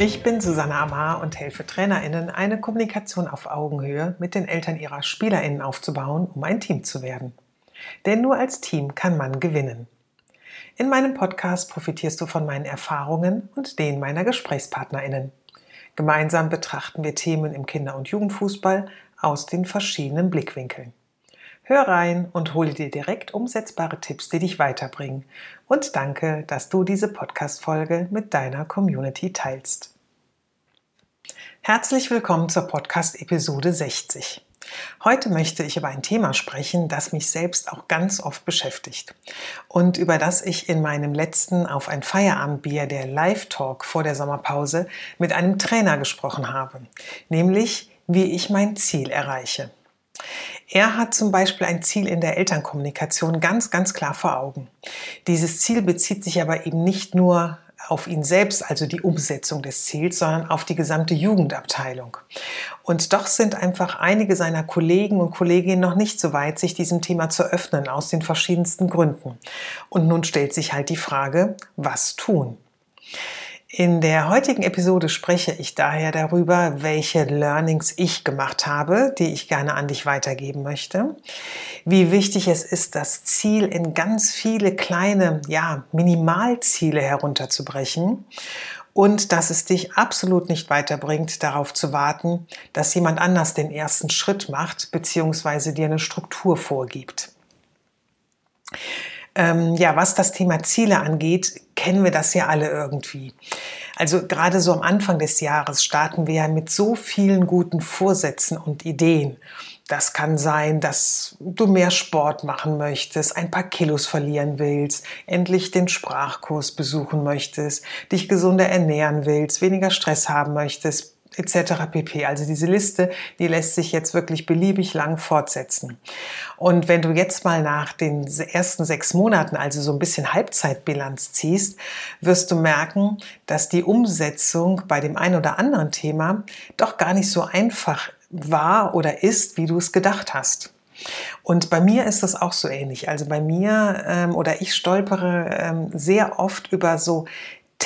Ich bin Susanne Amar und helfe TrainerInnen, eine Kommunikation auf Augenhöhe mit den Eltern ihrer SpielerInnen aufzubauen, um ein Team zu werden. Denn nur als Team kann man gewinnen. In meinem Podcast profitierst du von meinen Erfahrungen und denen meiner GesprächspartnerInnen. Gemeinsam betrachten wir Themen im Kinder- und Jugendfußball aus den verschiedenen Blickwinkeln. Hör rein und hole dir direkt umsetzbare Tipps, die dich weiterbringen. Und danke, dass du diese Podcast-Folge mit deiner Community teilst. Herzlich willkommen zur Podcast-Episode 60. Heute möchte ich über ein Thema sprechen, das mich selbst auch ganz oft beschäftigt und über das ich in meinem letzten auf ein Feierabendbier der Live-Talk vor der Sommerpause mit einem Trainer gesprochen habe, nämlich wie ich mein Ziel erreiche. Er hat zum Beispiel ein Ziel in der Elternkommunikation ganz, ganz klar vor Augen. Dieses Ziel bezieht sich aber eben nicht nur auf ihn selbst, also die Umsetzung des Ziels, sondern auf die gesamte Jugendabteilung. Und doch sind einfach einige seiner Kollegen und Kolleginnen noch nicht so weit, sich diesem Thema zu öffnen, aus den verschiedensten Gründen. Und nun stellt sich halt die Frage, was tun? In der heutigen Episode spreche ich daher darüber, welche Learnings ich gemacht habe, die ich gerne an dich weitergeben möchte, wie wichtig es ist, das Ziel in ganz viele kleine, ja, Minimalziele herunterzubrechen und dass es dich absolut nicht weiterbringt, darauf zu warten, dass jemand anders den ersten Schritt macht, beziehungsweise dir eine Struktur vorgibt. Ähm, ja, was das Thema Ziele angeht, kennen wir das ja alle irgendwie. Also gerade so am Anfang des Jahres starten wir ja mit so vielen guten Vorsätzen und Ideen. Das kann sein, dass du mehr Sport machen möchtest, ein paar Kilos verlieren willst, endlich den Sprachkurs besuchen möchtest, dich gesunder ernähren willst, weniger Stress haben möchtest, etc. pp. Also diese Liste, die lässt sich jetzt wirklich beliebig lang fortsetzen. Und wenn du jetzt mal nach den ersten sechs Monaten, also so ein bisschen Halbzeitbilanz ziehst, wirst du merken, dass die Umsetzung bei dem einen oder anderen Thema doch gar nicht so einfach war oder ist, wie du es gedacht hast. Und bei mir ist das auch so ähnlich. Also bei mir ähm, oder ich stolpere ähm, sehr oft über so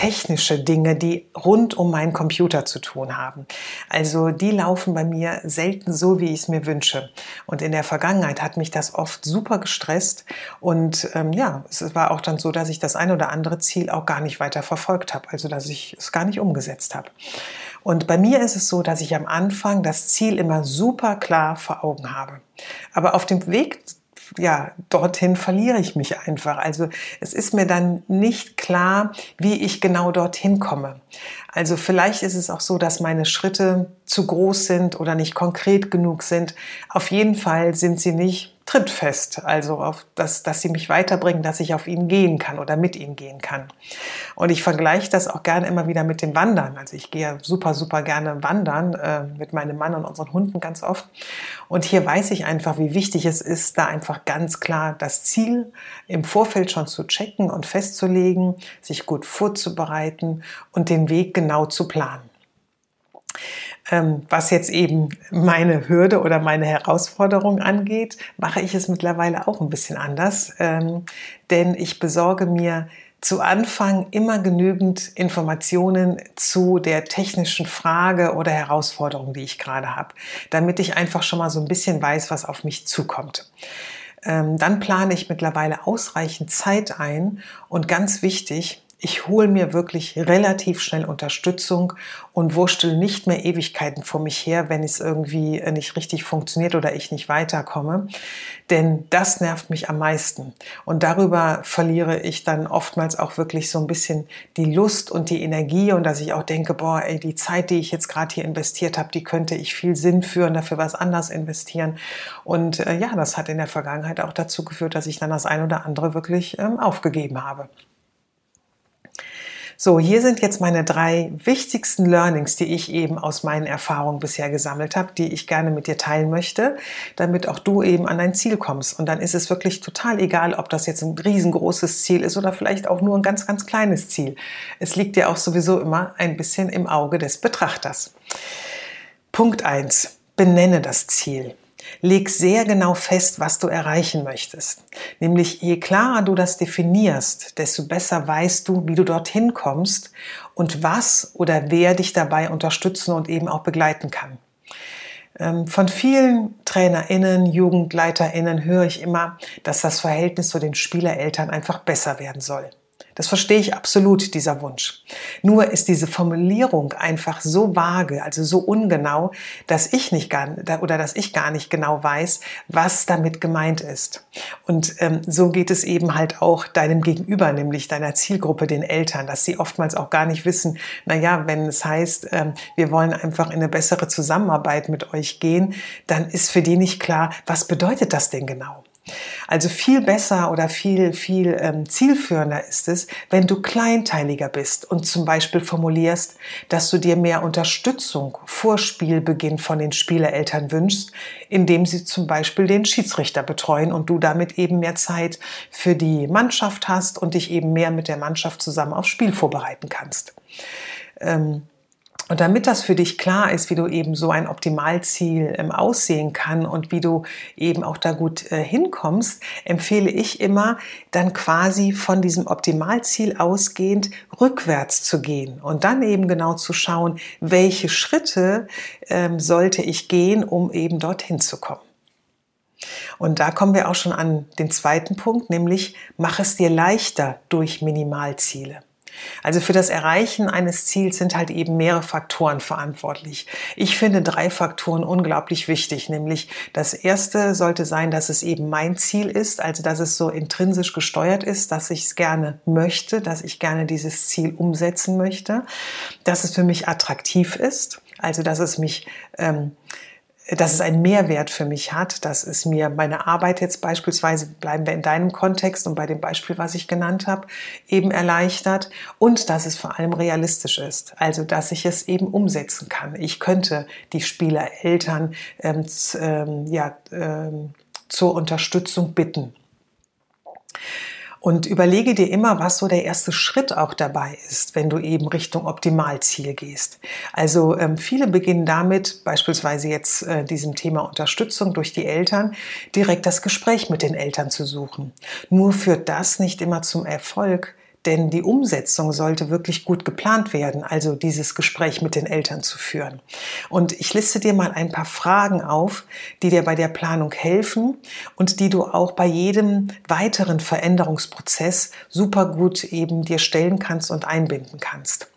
technische Dinge, die rund um meinen Computer zu tun haben. Also die laufen bei mir selten so, wie ich es mir wünsche. Und in der Vergangenheit hat mich das oft super gestresst. Und ähm, ja, es war auch dann so, dass ich das ein oder andere Ziel auch gar nicht weiter verfolgt habe. Also dass ich es gar nicht umgesetzt habe. Und bei mir ist es so, dass ich am Anfang das Ziel immer super klar vor Augen habe. Aber auf dem Weg ja, dorthin verliere ich mich einfach. Also es ist mir dann nicht klar, wie ich genau dorthin komme. Also vielleicht ist es auch so, dass meine Schritte zu groß sind oder nicht konkret genug sind. Auf jeden Fall sind sie nicht trittfest, also auf das, dass sie mich weiterbringen, dass ich auf ihn gehen kann oder mit ihm gehen kann. Und ich vergleiche das auch gerne immer wieder mit dem Wandern. Also ich gehe super, super gerne wandern äh, mit meinem Mann und unseren Hunden ganz oft. Und hier weiß ich einfach, wie wichtig es ist, da einfach ganz klar das Ziel im Vorfeld schon zu checken und festzulegen, sich gut vorzubereiten und den Weg genau zu planen. Ähm, was jetzt eben meine Hürde oder meine Herausforderung angeht, mache ich es mittlerweile auch ein bisschen anders, ähm, denn ich besorge mir zu Anfang immer genügend Informationen zu der technischen Frage oder Herausforderung, die ich gerade habe, damit ich einfach schon mal so ein bisschen weiß, was auf mich zukommt. Ähm, dann plane ich mittlerweile ausreichend Zeit ein und ganz wichtig, ich hole mir wirklich relativ schnell Unterstützung und wurstel nicht mehr Ewigkeiten vor mich her, wenn es irgendwie nicht richtig funktioniert oder ich nicht weiterkomme. Denn das nervt mich am meisten. Und darüber verliere ich dann oftmals auch wirklich so ein bisschen die Lust und die Energie und dass ich auch denke, boah, ey, die Zeit, die ich jetzt gerade hier investiert habe, die könnte ich viel Sinn führen, dafür was anders investieren. Und äh, ja, das hat in der Vergangenheit auch dazu geführt, dass ich dann das ein oder andere wirklich ähm, aufgegeben habe. So, hier sind jetzt meine drei wichtigsten Learnings, die ich eben aus meinen Erfahrungen bisher gesammelt habe, die ich gerne mit dir teilen möchte, damit auch du eben an dein Ziel kommst. Und dann ist es wirklich total egal, ob das jetzt ein riesengroßes Ziel ist oder vielleicht auch nur ein ganz, ganz kleines Ziel. Es liegt ja auch sowieso immer ein bisschen im Auge des Betrachters. Punkt eins: Benenne das Ziel. Leg sehr genau fest, was du erreichen möchtest. Nämlich je klarer du das definierst, desto besser weißt du, wie du dorthin kommst und was oder wer dich dabei unterstützen und eben auch begleiten kann. Ähm, von vielen TrainerInnen, JugendleiterInnen höre ich immer, dass das Verhältnis zu den Spielereltern einfach besser werden soll. Das verstehe ich absolut, dieser Wunsch. Nur ist diese Formulierung einfach so vage, also so ungenau, dass ich nicht gar, oder dass ich gar nicht genau weiß, was damit gemeint ist. Und ähm, so geht es eben halt auch deinem Gegenüber, nämlich deiner Zielgruppe, den Eltern, dass sie oftmals auch gar nicht wissen, na ja, wenn es heißt, ähm, wir wollen einfach in eine bessere Zusammenarbeit mit euch gehen, dann ist für die nicht klar, was bedeutet das denn genau? Also viel besser oder viel, viel ähm, zielführender ist es, wenn du kleinteiliger bist und zum Beispiel formulierst, dass du dir mehr Unterstützung vor Spielbeginn von den Spielereltern wünschst, indem sie zum Beispiel den Schiedsrichter betreuen und du damit eben mehr Zeit für die Mannschaft hast und dich eben mehr mit der Mannschaft zusammen aufs Spiel vorbereiten kannst. Ähm, und damit das für dich klar ist, wie du eben so ein Optimalziel ähm, aussehen kann und wie du eben auch da gut äh, hinkommst, empfehle ich immer, dann quasi von diesem Optimalziel ausgehend rückwärts zu gehen und dann eben genau zu schauen, welche Schritte ähm, sollte ich gehen, um eben dorthin zu kommen. Und da kommen wir auch schon an den zweiten Punkt, nämlich mach es dir leichter durch Minimalziele. Also für das Erreichen eines Ziels sind halt eben mehrere Faktoren verantwortlich. Ich finde drei Faktoren unglaublich wichtig, nämlich das erste sollte sein, dass es eben mein Ziel ist, also dass es so intrinsisch gesteuert ist, dass ich es gerne möchte, dass ich gerne dieses Ziel umsetzen möchte, dass es für mich attraktiv ist, also dass es mich ähm, dass es einen Mehrwert für mich hat, dass es mir meine Arbeit jetzt beispielsweise, bleiben wir in deinem Kontext und bei dem Beispiel, was ich genannt habe, eben erleichtert und dass es vor allem realistisch ist, also dass ich es eben umsetzen kann. Ich könnte die Spieler, Eltern ähm, ähm, ja, ähm, zur Unterstützung bitten. Und überlege dir immer, was so der erste Schritt auch dabei ist, wenn du eben Richtung Optimalziel gehst. Also ähm, viele beginnen damit, beispielsweise jetzt äh, diesem Thema Unterstützung durch die Eltern, direkt das Gespräch mit den Eltern zu suchen. Nur führt das nicht immer zum Erfolg, denn die Umsetzung sollte wirklich gut geplant werden, also dieses Gespräch mit den Eltern zu führen. Und ich liste dir mal ein paar Fragen auf, die dir bei der Planung helfen und die du auch bei jedem weiteren Veränderungsprozess super gut eben dir stellen kannst und einbinden kannst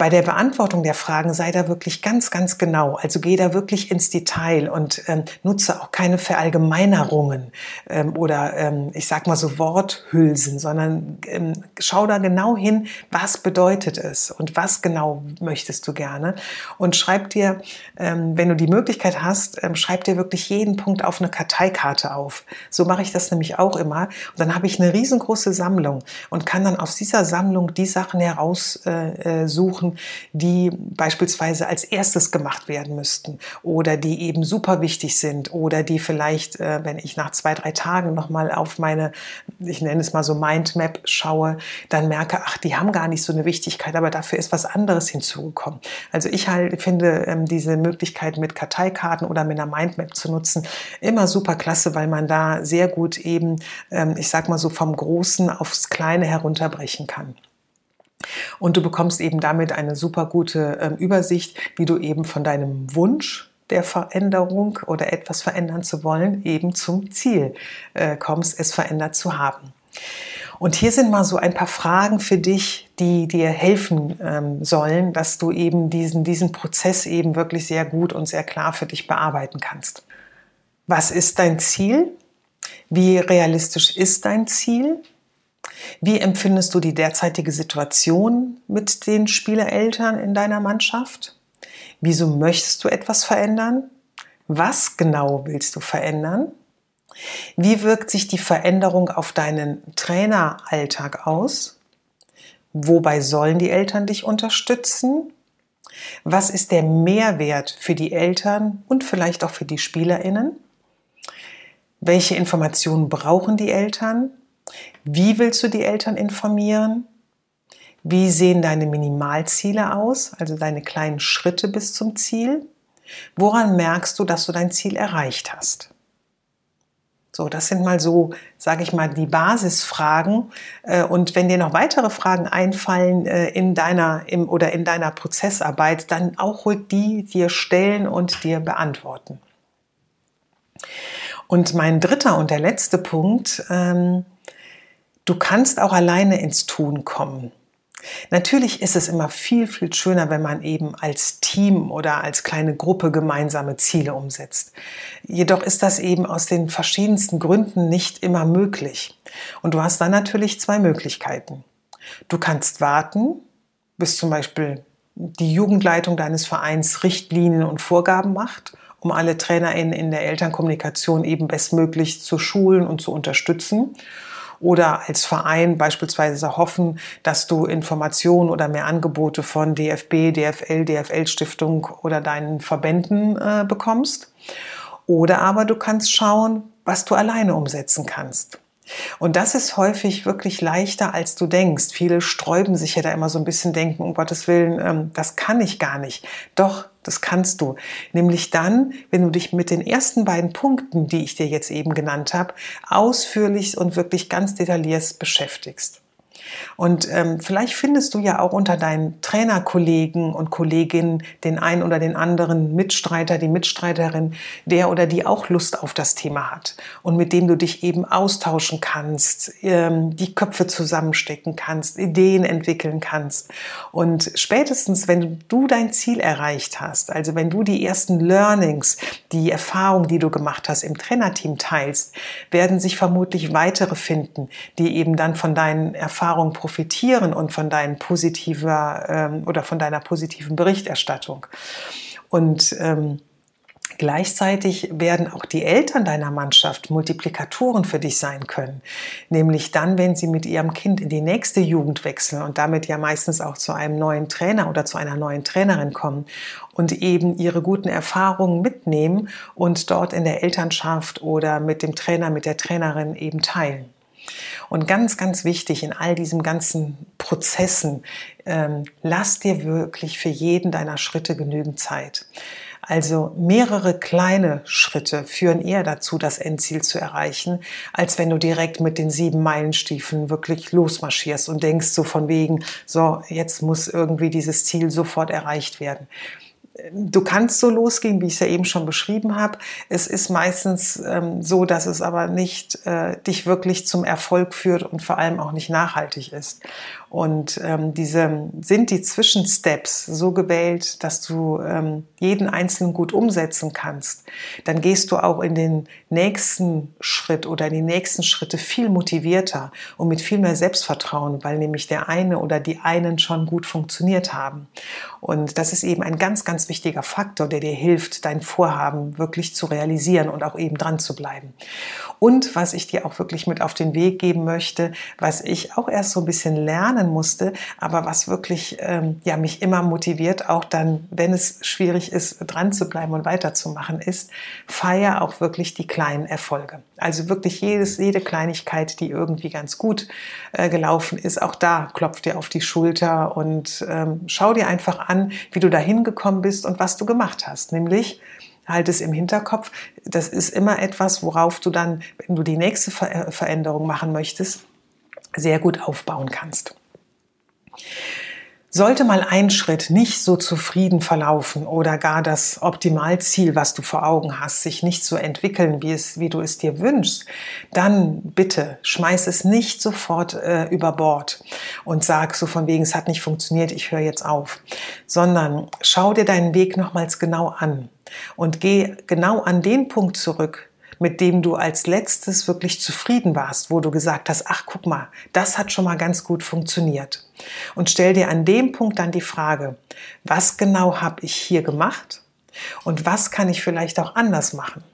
bei der Beantwortung der Fragen sei da wirklich ganz, ganz genau. Also geh da wirklich ins Detail und ähm, nutze auch keine Verallgemeinerungen ähm, oder ähm, ich sag mal so Worthülsen, sondern ähm, schau da genau hin, was bedeutet es und was genau möchtest du gerne. Und schreib dir, ähm, wenn du die Möglichkeit hast, ähm, schreib dir wirklich jeden Punkt auf eine Karteikarte auf. So mache ich das nämlich auch immer. Und dann habe ich eine riesengroße Sammlung und kann dann aus dieser Sammlung die Sachen heraussuchen, äh, die beispielsweise als erstes gemacht werden müssten oder die eben super wichtig sind oder die vielleicht, äh, wenn ich nach zwei, drei Tagen nochmal auf meine, ich nenne es mal so Mindmap schaue, dann merke, ach, die haben gar nicht so eine Wichtigkeit, aber dafür ist was anderes hinzugekommen. Also ich halt finde ähm, diese Möglichkeit mit Karteikarten oder mit einer Mindmap zu nutzen immer super klasse, weil man da sehr gut eben, ähm, ich sag mal so vom Großen aufs Kleine herunterbrechen kann. Und du bekommst eben damit eine super gute äh, Übersicht, wie du eben von deinem Wunsch der Veränderung oder etwas verändern zu wollen, eben zum Ziel äh, kommst, es verändert zu haben. Und hier sind mal so ein paar Fragen für dich, die dir helfen ähm, sollen, dass du eben diesen, diesen Prozess eben wirklich sehr gut und sehr klar für dich bearbeiten kannst. Was ist dein Ziel? Wie realistisch ist dein Ziel? Wie empfindest du die derzeitige Situation mit den Spielereltern in deiner Mannschaft? Wieso möchtest du etwas verändern? Was genau willst du verändern? Wie wirkt sich die Veränderung auf deinen Traineralltag aus? Wobei sollen die Eltern dich unterstützen? Was ist der Mehrwert für die Eltern und vielleicht auch für die Spielerinnen? Welche Informationen brauchen die Eltern? Wie willst du die Eltern informieren? Wie sehen deine Minimalziele aus, also deine kleinen Schritte bis zum Ziel? Woran merkst du, dass du dein Ziel erreicht hast? So, das sind mal so, sage ich mal, die Basisfragen. Äh, und wenn dir noch weitere Fragen einfallen äh, in deiner im, oder in deiner Prozessarbeit, dann auch ruhig die dir stellen und dir beantworten. Und mein dritter und der letzte Punkt, ähm, du kannst auch alleine ins Tun kommen. Natürlich ist es immer viel, viel schöner, wenn man eben als Team oder als kleine Gruppe gemeinsame Ziele umsetzt. Jedoch ist das eben aus den verschiedensten Gründen nicht immer möglich. Und du hast dann natürlich zwei Möglichkeiten. Du kannst warten, bis zum Beispiel die Jugendleitung deines Vereins Richtlinien und Vorgaben macht, um alle TrainerInnen in der Elternkommunikation eben bestmöglich zu schulen und zu unterstützen oder als Verein beispielsweise hoffen, dass du Informationen oder mehr Angebote von DFB, DFL, DFL Stiftung oder deinen Verbänden äh, bekommst. Oder aber du kannst schauen, was du alleine umsetzen kannst. Und das ist häufig wirklich leichter, als du denkst. Viele sträuben sich ja da immer so ein bisschen denken, um Gottes Willen, ähm, das kann ich gar nicht. Doch, das kannst du. Nämlich dann, wenn du dich mit den ersten beiden Punkten, die ich dir jetzt eben genannt habe, ausführlich und wirklich ganz detailliert beschäftigst. Und ähm, vielleicht findest du ja auch unter deinen Trainerkollegen und Kolleginnen den einen oder den anderen Mitstreiter, die Mitstreiterin, der oder die auch Lust auf das Thema hat und mit dem du dich eben austauschen kannst, ähm, die Köpfe zusammenstecken kannst, Ideen entwickeln kannst. Und spätestens, wenn du dein Ziel erreicht hast, also wenn du die ersten Learnings, die Erfahrungen, die du gemacht hast, im Trainerteam teilst, werden sich vermutlich weitere finden, die eben dann von deinen Erfahrungen Erfahrung profitieren und von deinen positiver ähm, oder von deiner positiven Berichterstattung. Und ähm, Gleichzeitig werden auch die Eltern deiner Mannschaft Multiplikatoren für dich sein können. Nämlich dann, wenn sie mit ihrem Kind in die nächste Jugend wechseln und damit ja meistens auch zu einem neuen Trainer oder zu einer neuen Trainerin kommen und eben ihre guten Erfahrungen mitnehmen und dort in der Elternschaft oder mit dem Trainer, mit der Trainerin eben teilen. Und ganz, ganz wichtig in all diesen ganzen Prozessen, ähm, lass dir wirklich für jeden deiner Schritte genügend Zeit. Also mehrere kleine Schritte führen eher dazu, das Endziel zu erreichen, als wenn du direkt mit den sieben Meilenstiefeln wirklich losmarschierst und denkst so von wegen, so, jetzt muss irgendwie dieses Ziel sofort erreicht werden du kannst so losgehen, wie ich es ja eben schon beschrieben habe. Es ist meistens ähm, so, dass es aber nicht äh, dich wirklich zum Erfolg führt und vor allem auch nicht nachhaltig ist. Und ähm, diese sind die Zwischensteps so gewählt, dass du ähm, jeden einzelnen gut umsetzen kannst. Dann gehst du auch in den nächsten Schritt oder in die nächsten Schritte viel motivierter und mit viel mehr Selbstvertrauen, weil nämlich der eine oder die einen schon gut funktioniert haben. Und das ist eben ein ganz, ganz wichtiger Faktor, der dir hilft, dein Vorhaben wirklich zu realisieren und auch eben dran zu bleiben. Und was ich dir auch wirklich mit auf den Weg geben möchte, was ich auch erst so ein bisschen lernen musste, aber was wirklich ähm, ja mich immer motiviert, auch dann, wenn es schwierig ist, dran zu bleiben und weiterzumachen, ist feier auch wirklich die kleinen Erfolge. Also wirklich jedes, jede Kleinigkeit, die irgendwie ganz gut äh, gelaufen ist, auch da klopft dir auf die Schulter und ähm, schau dir einfach an, wie du da hingekommen bist und was du gemacht hast. Nämlich halt es im Hinterkopf, das ist immer etwas, worauf du dann, wenn du die nächste Ver Veränderung machen möchtest, sehr gut aufbauen kannst. Sollte mal ein Schritt nicht so zufrieden verlaufen oder gar das Optimalziel, was du vor Augen hast, sich nicht so entwickeln, wie, es, wie du es dir wünschst, dann bitte schmeiß es nicht sofort äh, über Bord und sag so von wegen, es hat nicht funktioniert, ich höre jetzt auf, sondern schau dir deinen Weg nochmals genau an und geh genau an den Punkt zurück, mit dem du als letztes wirklich zufrieden warst, wo du gesagt hast, ach guck mal, das hat schon mal ganz gut funktioniert. Und stell dir an dem Punkt dann die Frage, was genau habe ich hier gemacht und was kann ich vielleicht auch anders machen?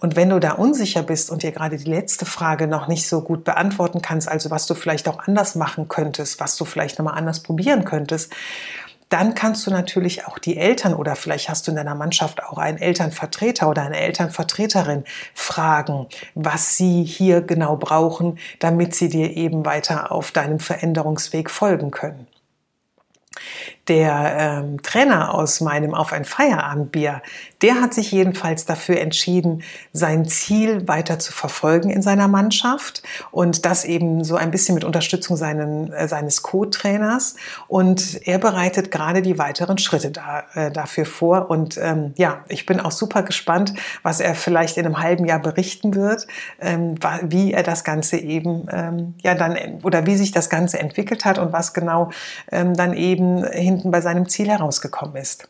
Und wenn du da unsicher bist und dir gerade die letzte Frage noch nicht so gut beantworten kannst, also was du vielleicht auch anders machen könntest, was du vielleicht nochmal anders probieren könntest, dann kannst du natürlich auch die Eltern oder vielleicht hast du in deiner Mannschaft auch einen Elternvertreter oder eine Elternvertreterin fragen, was sie hier genau brauchen, damit sie dir eben weiter auf deinem Veränderungsweg folgen können der ähm, Trainer aus meinem Auf ein Feierabendbier, der hat sich jedenfalls dafür entschieden, sein Ziel weiter zu verfolgen in seiner Mannschaft und das eben so ein bisschen mit Unterstützung seinen, äh, seines Co-Trainers. Und er bereitet gerade die weiteren Schritte da, äh, dafür vor. Und ähm, ja, ich bin auch super gespannt, was er vielleicht in einem halben Jahr berichten wird, ähm, wie er das Ganze eben ähm, ja dann oder wie sich das Ganze entwickelt hat und was genau ähm, dann eben hin hinten bei seinem Ziel herausgekommen ist.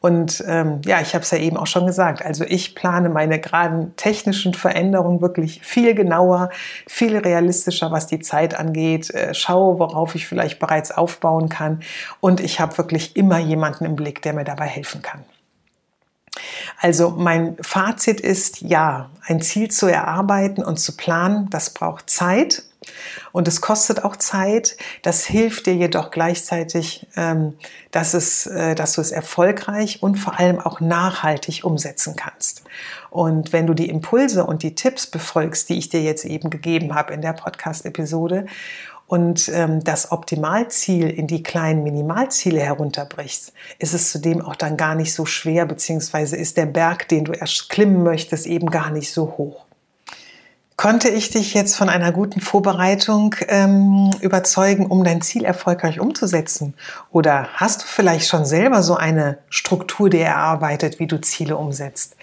Und ähm, ja, ich habe es ja eben auch schon gesagt. Also ich plane meine geraden technischen Veränderungen wirklich viel genauer, viel realistischer, was die Zeit angeht. Äh, schaue, worauf ich vielleicht bereits aufbauen kann. Und ich habe wirklich immer jemanden im Blick, der mir dabei helfen kann. Also mein Fazit ist, ja, ein Ziel zu erarbeiten und zu planen, das braucht Zeit. Und es kostet auch Zeit. Das hilft dir jedoch gleichzeitig, ähm, dass, es, äh, dass du es erfolgreich und vor allem auch nachhaltig umsetzen kannst. Und wenn du die Impulse und die Tipps befolgst, die ich dir jetzt eben gegeben habe in der Podcast-Episode und ähm, das Optimalziel in die kleinen Minimalziele herunterbrichst, ist es zudem auch dann gar nicht so schwer, beziehungsweise ist der Berg, den du erst klimmen möchtest, eben gar nicht so hoch. Konnte ich dich jetzt von einer guten Vorbereitung ähm, überzeugen, um dein Ziel erfolgreich umzusetzen? Oder hast du vielleicht schon selber so eine Struktur dir erarbeitet, wie du Ziele umsetzt?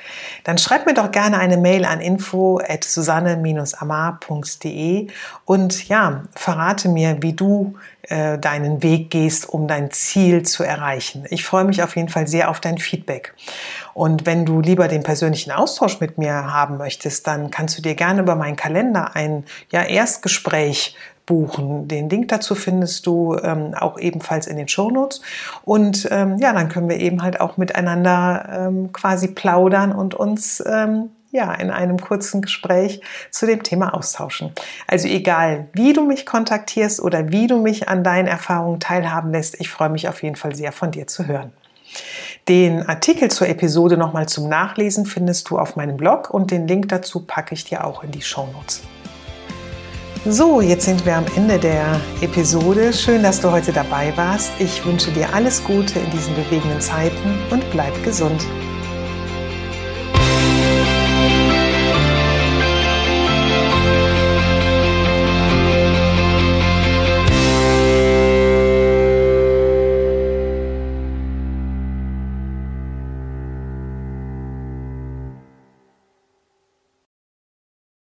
Dann schreib mir doch gerne eine Mail an info at susanne-amar.de und ja, verrate mir, wie du äh, deinen Weg gehst, um dein Ziel zu erreichen. Ich freue mich auf jeden Fall sehr auf dein Feedback. Und wenn du lieber den persönlichen Austausch mit mir haben möchtest, dann kannst du dir gerne über meinen Kalender ein ja, Erstgespräch buchen. Den Link dazu findest du ähm, auch ebenfalls in den Shownotes. Und ähm, ja, dann können wir eben halt auch miteinander ähm, quasi plaudern und uns ähm, ja, in einem kurzen Gespräch zu dem Thema austauschen. Also egal, wie du mich kontaktierst oder wie du mich an deinen Erfahrungen teilhaben lässt, ich freue mich auf jeden Fall sehr von dir zu hören. Den Artikel zur Episode nochmal zum Nachlesen findest du auf meinem Blog und den Link dazu packe ich dir auch in die Show Notes. So, jetzt sind wir am Ende der Episode. Schön, dass du heute dabei warst. Ich wünsche dir alles Gute in diesen bewegenden Zeiten und bleib gesund.